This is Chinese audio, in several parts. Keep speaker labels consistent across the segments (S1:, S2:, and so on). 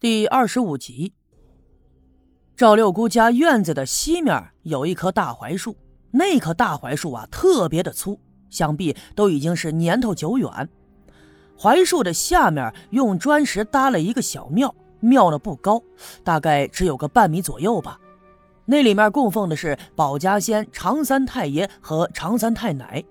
S1: 第二十五集，赵六姑家院子的西面有一棵大槐树，那棵大槐树啊特别的粗，想必都已经是年头久远。槐树的下面用砖石搭了一个小庙，庙呢不高，大概只有个半米左右吧。那里面供奉的是保家仙常三太爷和常三太奶。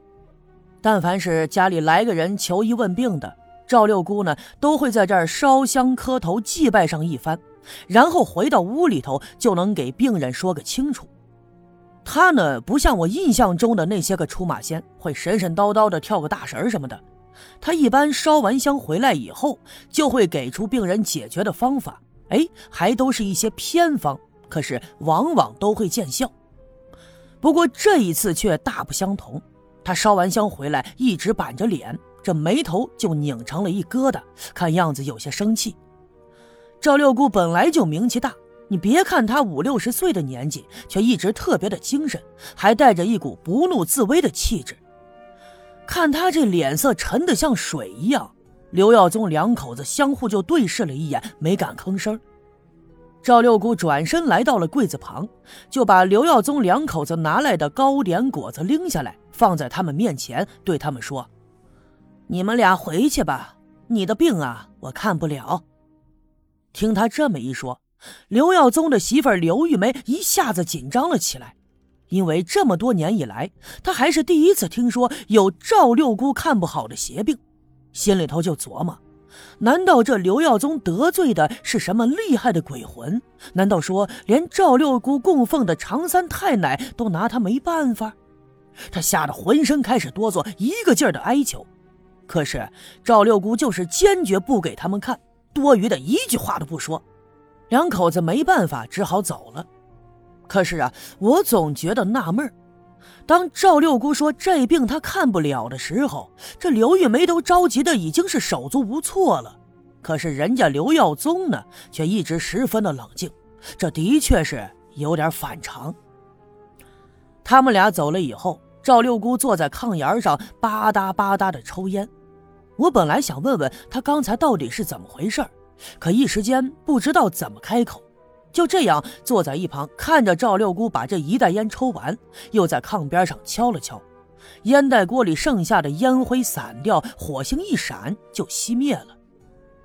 S1: 但凡是家里来个人求医问病的。赵六姑呢，都会在这儿烧香磕头祭拜上一番，然后回到屋里头就能给病人说个清楚。她呢，不像我印象中的那些个出马仙，会神神叨叨的跳个大神什么的。她一般烧完香回来以后，就会给出病人解决的方法，哎，还都是一些偏方，可是往往都会见效。不过这一次却大不相同，她烧完香回来，一直板着脸。这眉头就拧成了一疙瘩，看样子有些生气。赵六姑本来就名气大，你别看她五六十岁的年纪，却一直特别的精神，还带着一股不怒自威的气质。看她这脸色沉得像水一样，刘耀宗两口子相互就对视了一眼，没敢吭声。赵六姑转身来到了柜子旁，就把刘耀宗两口子拿来的糕点果子拎下来，放在他们面前，对他们说。你们俩回去吧，你的病啊，我看不了。听他这么一说，刘耀宗的媳妇刘玉梅一下子紧张了起来，因为这么多年以来，她还是第一次听说有赵六姑看不好的邪病，心里头就琢磨：难道这刘耀宗得罪的是什么厉害的鬼魂？难道说连赵六姑供奉的常三太奶都拿他没办法？他吓得浑身开始哆嗦，一个劲儿的哀求。可是赵六姑就是坚决不给他们看，多余的一句话都不说，两口子没办法，只好走了。可是啊，我总觉得纳闷当赵六姑说这病她看不了的时候，这刘玉梅都着急的已经是手足无措了。可是人家刘耀宗呢，却一直十分的冷静，这的确是有点反常。他们俩走了以后，赵六姑坐在炕沿上吧嗒吧嗒的抽烟。我本来想问问他刚才到底是怎么回事可一时间不知道怎么开口，就这样坐在一旁看着赵六姑把这一袋烟抽完，又在炕边上敲了敲，烟袋锅里剩下的烟灰散掉，火星一闪就熄灭了。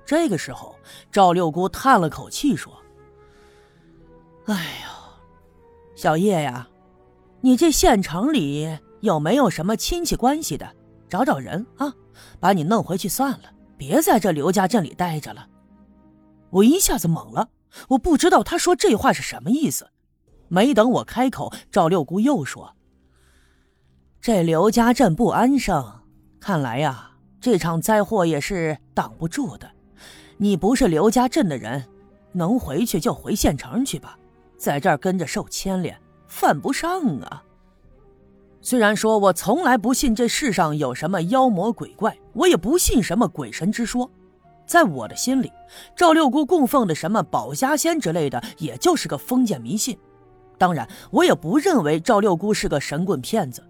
S1: 这个时候，赵六姑叹了口气说：“哎呀，小叶呀，你这县城里有没有什么亲戚关系的？找找人啊！”把你弄回去算了，别在这刘家镇里待着了。我一下子懵了，我不知道他说这话是什么意思。没等我开口，赵六姑又说：“这刘家镇不安生，看来呀，这场灾祸也是挡不住的。你不是刘家镇的人，能回去就回县城去吧，在这儿跟着受牵连，犯不上啊。”虽然说我从来不信这世上有什么妖魔鬼怪，我也不信什么鬼神之说，在我的心里，赵六姑供奉的什么保家仙之类的，也就是个封建迷信。当然，我也不认为赵六姑是个神棍骗子，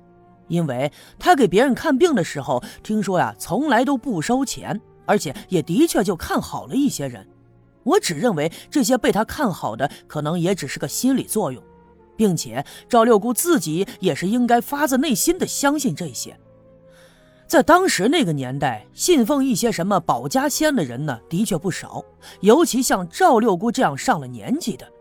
S1: 因为她给别人看病的时候，听说呀，从来都不收钱，而且也的确就看好了一些人。我只认为这些被她看好的，可能也只是个心理作用。并且赵六姑自己也是应该发自内心的相信这些。在当时那个年代，信奉一些什么保家仙的人呢，的确不少，尤其像赵六姑这样上了年纪的。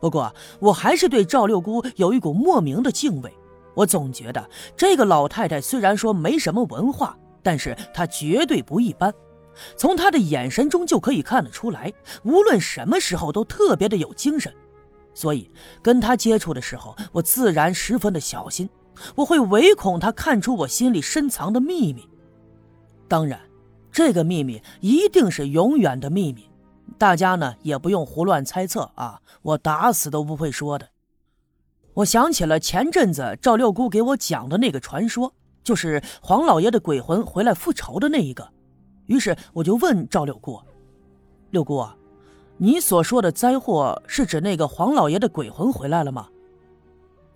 S1: 不过，我还是对赵六姑有一股莫名的敬畏。我总觉得这个老太太虽然说没什么文化，但是她绝对不一般。从她的眼神中就可以看得出来，无论什么时候都特别的有精神。所以跟他接触的时候，我自然十分的小心，我会唯恐他看出我心里深藏的秘密。当然，这个秘密一定是永远的秘密，大家呢也不用胡乱猜测啊，我打死都不会说的。我想起了前阵子赵六姑给我讲的那个传说，就是黄老爷的鬼魂回来复仇的那一个，于是我就问赵六姑：“六姑啊。”你所说的灾祸是指那个黄老爷的鬼魂回来了吗？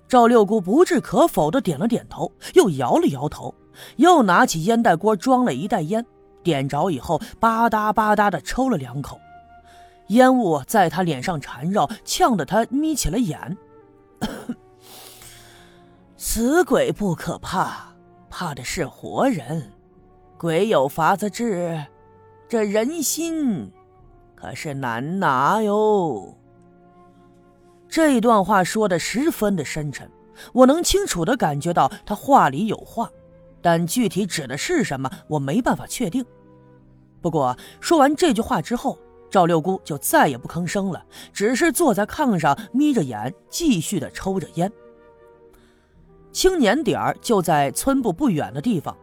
S1: 赵六姑不置可否的点了点头，又摇了摇头，又拿起烟袋锅装了一袋烟，点着以后吧嗒吧嗒的抽了两口，烟雾在他脸上缠绕，呛得他眯起了眼。死鬼不可怕，怕的是活人。鬼有法子治，这人心可是难拿哟。这一段话说的十分的深沉，我能清楚的感觉到他话里有话，但具体指的是什么，我没办法确定。不过说完这句话之后，赵六姑就再也不吭声了，只是坐在炕上眯着眼，继续的抽着烟。青年点儿就在村部不远的地方。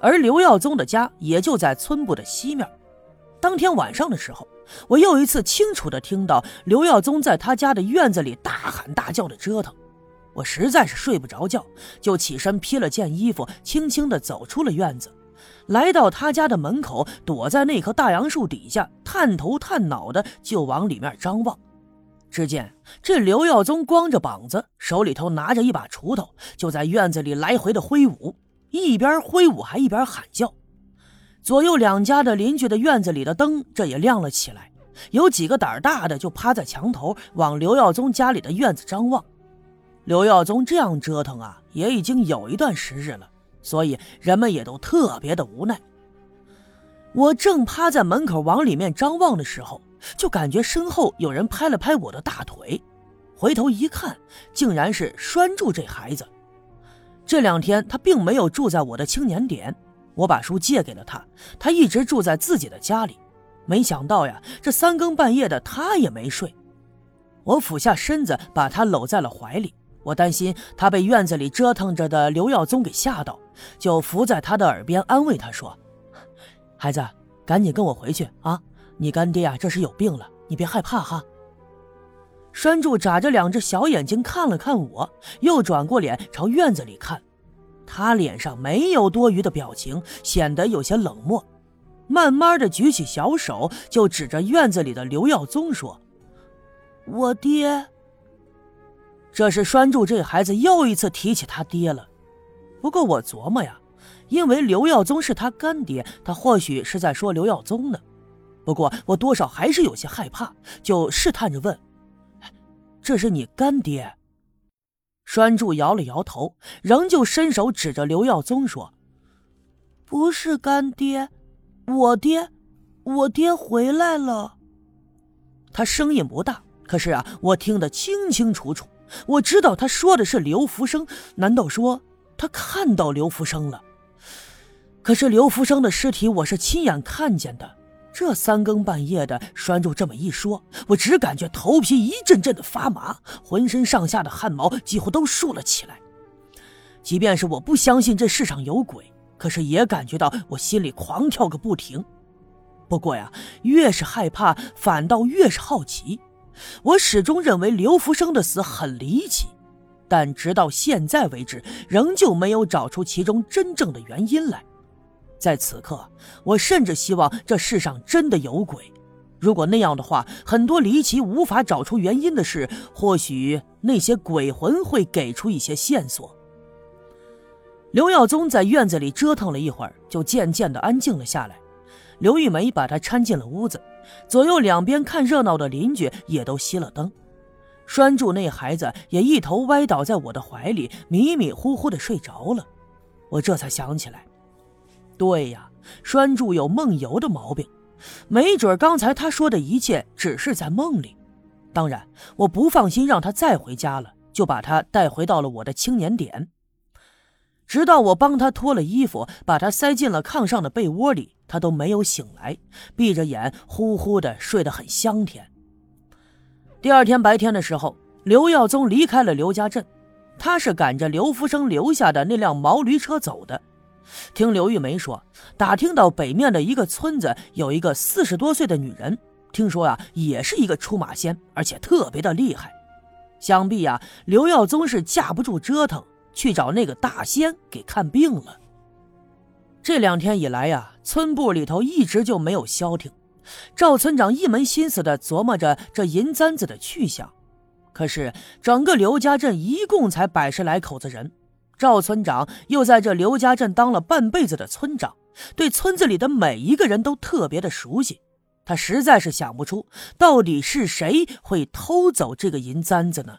S1: 而刘耀宗的家也就在村部的西面。当天晚上的时候，我又一次清楚地听到刘耀宗在他家的院子里大喊大叫的折腾。我实在是睡不着觉，就起身披了件衣服，轻轻地走出了院子，来到他家的门口，躲在那棵大杨树底下，探头探脑的就往里面张望。只见这刘耀宗光着膀子，手里头拿着一把锄头，就在院子里来回的挥舞。一边挥舞还一边喊叫，左右两家的邻居的院子里的灯这也亮了起来，有几个胆儿大的就趴在墙头往刘耀宗家里的院子张望。刘耀宗这样折腾啊，也已经有一段时日了，所以人们也都特别的无奈。我正趴在门口往里面张望的时候，就感觉身后有人拍了拍我的大腿，回头一看，竟然是拴住这孩子。这两天他并没有住在我的青年点，我把书借给了他，他一直住在自己的家里。没想到呀，这三更半夜的他也没睡。我俯下身子把他搂在了怀里，我担心他被院子里折腾着的刘耀宗给吓到，就伏在他的耳边安慰他说：“孩子，赶紧跟我回去啊！你干爹啊，这是有病了，你别害怕哈。”栓柱眨着两只小眼睛看了看我，又转过脸朝院子里看。他脸上没有多余的表情，显得有些冷漠。慢慢的举起小手，就指着院子里的刘耀宗说：“我爹。”这是栓柱这孩子又一次提起他爹了。不过我琢磨呀，因为刘耀宗是他干爹，他或许是在说刘耀宗呢。不过我多少还是有些害怕，就试探着问。这是你干爹。栓柱摇了摇头，仍旧伸手指着刘耀宗说：“不是干爹，我爹，我爹回来了。”他声音不大，可是啊，我听得清清楚楚。我知道他说的是刘福生。难道说他看到刘福生了？可是刘福生的尸体，我是亲眼看见的。这三更半夜的，栓柱这么一说，我只感觉头皮一阵阵的发麻，浑身上下的汗毛几乎都竖了起来。即便是我不相信这世上有鬼，可是也感觉到我心里狂跳个不停。不过呀，越是害怕，反倒越是好奇。我始终认为刘福生的死很离奇，但直到现在为止，仍旧没有找出其中真正的原因来。在此刻，我甚至希望这世上真的有鬼。如果那样的话，很多离奇无法找出原因的事，或许那些鬼魂会给出一些线索。刘耀宗在院子里折腾了一会儿，就渐渐的安静了下来。刘玉梅把他搀进了屋子，左右两边看热闹的邻居也都熄了灯。拴住那孩子也一头歪倒在我的怀里，迷迷糊糊的睡着了。我这才想起来。对呀，栓柱有梦游的毛病，没准刚才他说的一切只是在梦里。当然，我不放心让他再回家了，就把他带回到了我的青年点。直到我帮他脱了衣服，把他塞进了炕上的被窝里，他都没有醒来，闭着眼呼呼的睡得很香甜。第二天白天的时候，刘耀宗离开了刘家镇，他是赶着刘福生留下的那辆毛驴车走的。听刘玉梅说，打听到北面的一个村子有一个四十多岁的女人，听说啊，也是一个出马仙，而且特别的厉害。想必呀，刘耀宗是架不住折腾，去找那个大仙给看病了。这两天以来呀，村部里头一直就没有消停，赵村长一门心思的琢磨着这银簪子的去向。可是整个刘家镇一共才百十来口子人。赵村长又在这刘家镇当了半辈子的村长，对村子里的每一个人都特别的熟悉。他实在是想不出到底是谁会偷走这个银簪子呢？